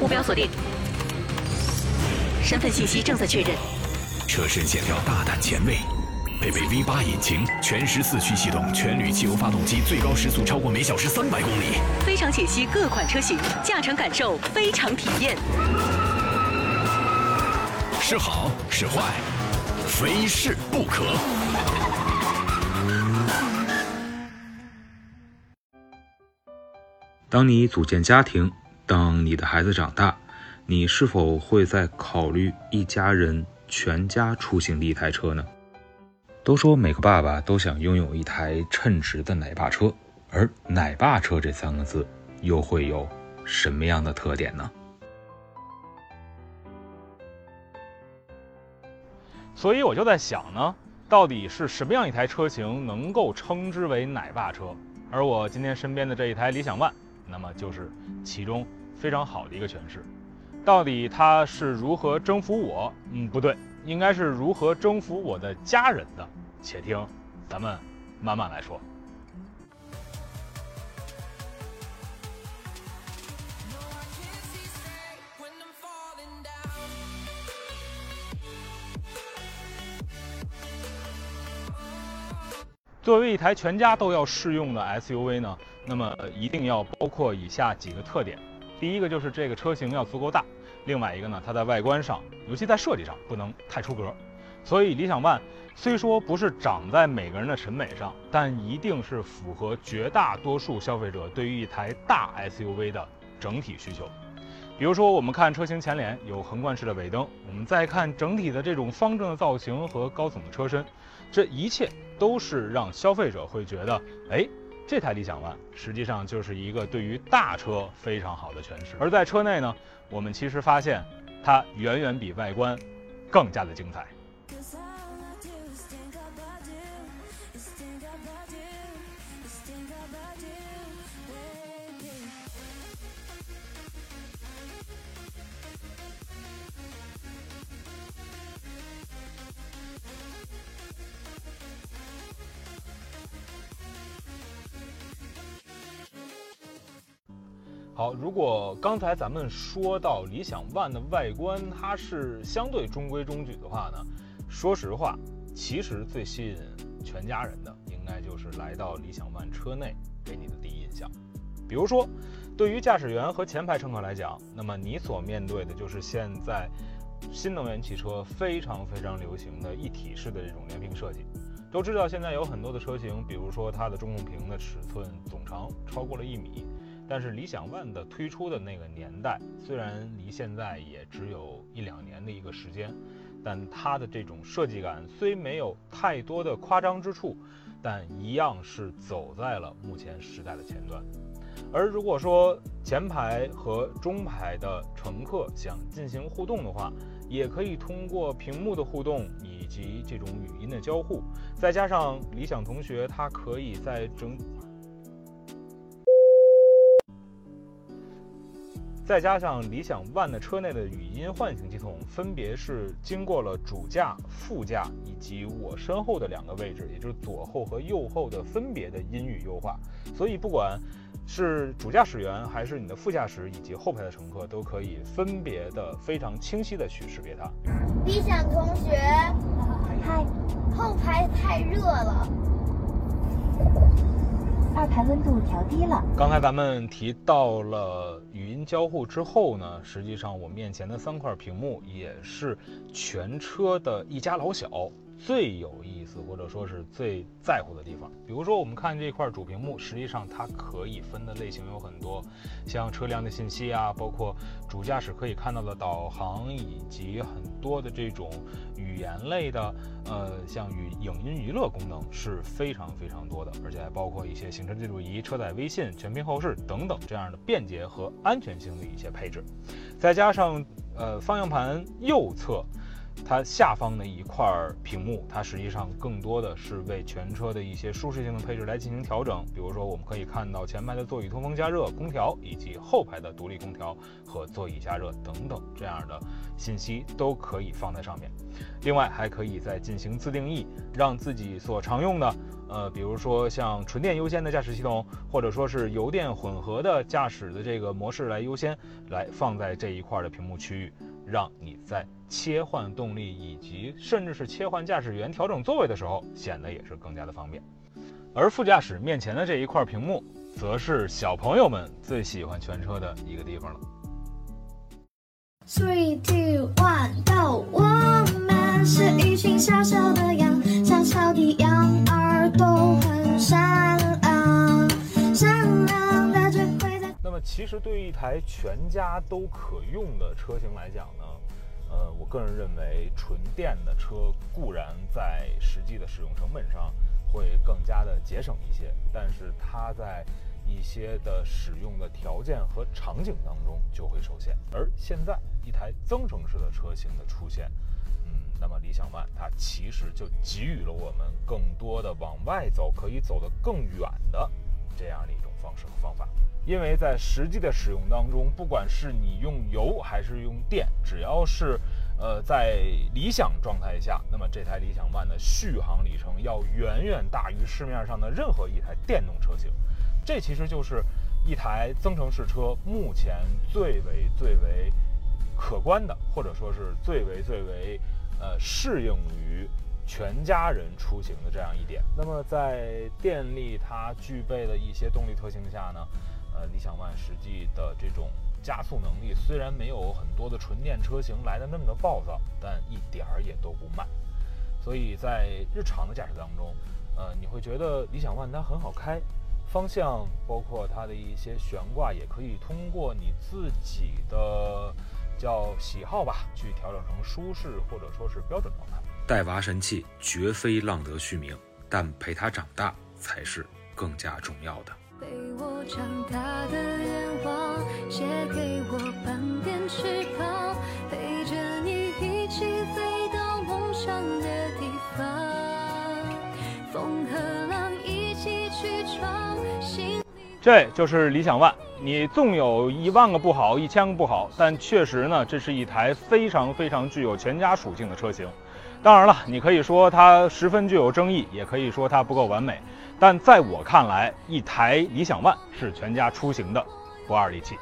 目标锁定，身份信息正在确认。车身线条大胆前卫，配备 V8 引擎，全时四驱系统，全铝汽油发动机，最高时速超过每小时三百公里。非常解析各款车型，驾乘感受非常体验。是好是坏，非试不可。当你组建家庭，当你的孩子长大，你是否会在考虑一家人全家出行的一台车呢？都说每个爸爸都想拥有一台称职的奶爸车，而奶爸车这三个字又会有什么样的特点呢？所以我就在想呢，到底是什么样一台车型能够称之为奶爸车？而我今天身边的这一台理想 ONE，那么就是其中非常好的一个诠释。到底他是如何征服我？嗯，不对，应该是如何征服我的家人的。且听，咱们慢慢来说。作为一台全家都要适用的 SUV 呢，那么一定要包括以下几个特点。第一个就是这个车型要足够大，另外一个呢，它在外观上，尤其在设计上不能太出格。所以理想 ONE 虽说不是长在每个人的审美上，但一定是符合绝大多数消费者对于一台大 SUV 的整体需求。比如说，我们看车型前脸有横贯式的尾灯，我们再看整体的这种方正的造型和高耸的车身，这一切都是让消费者会觉得，哎，这台理想 ONE 实际上就是一个对于大车非常好的诠释。而在车内呢，我们其实发现它远远比外观更加的精彩。好，如果刚才咱们说到理想 ONE 的外观，它是相对中规中矩的话呢，说实话，其实最吸引全家人的，应该就是来到理想 ONE 车内给你的第一印象。比如说，对于驾驶员和前排乘客来讲，那么你所面对的就是现在新能源汽车非常非常流行的一体式的这种连屏设计。都知道现在有很多的车型，比如说它的中控屏的尺寸总长超过了一米。但是理想 ONE 的推出的那个年代，虽然离现在也只有一两年的一个时间，但它的这种设计感虽没有太多的夸张之处，但一样是走在了目前时代的前端。而如果说前排和中排的乘客想进行互动的话，也可以通过屏幕的互动以及这种语音的交互，再加上理想同学，它可以在整。再加上理想 ONE 的车内的语音唤醒系统，分别是经过了主驾、副驾以及我身后的两个位置，也就是左后和右后的分别的音语优化。所以，不管是主驾驶员还是你的副驾驶以及后排的乘客，都可以分别的非常清晰的去识别它。理想同学，嗨，后排太热了。二排温度调低了。刚才咱们提到了语音交互之后呢，实际上我面前的三块屏幕也是全车的一家老小。最有意思或者说是最在乎的地方，比如说我们看这块主屏幕，实际上它可以分的类型有很多，像车辆的信息啊，包括主驾驶可以看到的导航，以及很多的这种语言类的，呃，像语影音娱乐功能是非常非常多的，而且还包括一些行车记录仪、车载微信、全屏后视等等这样的便捷和安全性的一些配置，再加上呃方向盘右侧。它下方的一块屏幕，它实际上更多的是为全车的一些舒适性的配置来进行调整。比如说，我们可以看到前排的座椅通风加热空调，以及后排的独立空调和座椅加热等等这样的信息都可以放在上面。另外，还可以再进行自定义，让自己所常用的，呃，比如说像纯电优先的驾驶系统，或者说是油电混合的驾驶的这个模式来优先来放在这一块的屏幕区域。让你在切换动力以及甚至是切换驾驶员、调整座位的时候，显得也是更加的方便。而副驾驶面前的这一块屏幕，则是小朋友们最喜欢全车的一个地方了。Three, two, one, go！我们是一群小小的羊，其实对于一台全家都可用的车型来讲呢，呃，我个人认为纯电的车固然在实际的使用成本上会更加的节省一些，但是它在一些的使用的条件和场景当中就会受限。而现在一台增程式的车型的出现，嗯，那么理想 ONE 它其实就给予了我们更多的往外走，可以走得更远的这样的一种方式和方法。因为在实际的使用当中，不管是你用油还是用电，只要是呃在理想状态下，那么这台理想 ONE 的续航里程要远远大于市面上的任何一台电动车型。这其实就是一台增程式车目前最为最为可观的，或者说是最为最为呃适应于全家人出行的这样一点。那么在电力它具备的一些动力特性下呢？呃，理想 ONE 实际的这种加速能力虽然没有很多的纯电车型来的那么的暴躁，但一点儿也都不慢。所以在日常的驾驶当中，呃，你会觉得理想 ONE 它很好开，方向包括它的一些悬挂也可以通过你自己的叫喜好吧，去调整成舒适或者说是标准状态。带娃神器绝非浪得虚名，但陪他长大才是更加重要的。被我长大的愿望，写给我半点翅膀，陪着你一起飞到梦想的地方，风和浪一起去闯。心这就是理想 ONE。你纵有一万个不好，一千个不好，但确实呢，这是一台非常非常具有全家属性的车型。当然了，你可以说它十分具有争议，也可以说它不够完美。但在我看来，一台理想 ONE 是全家出行的不二利器。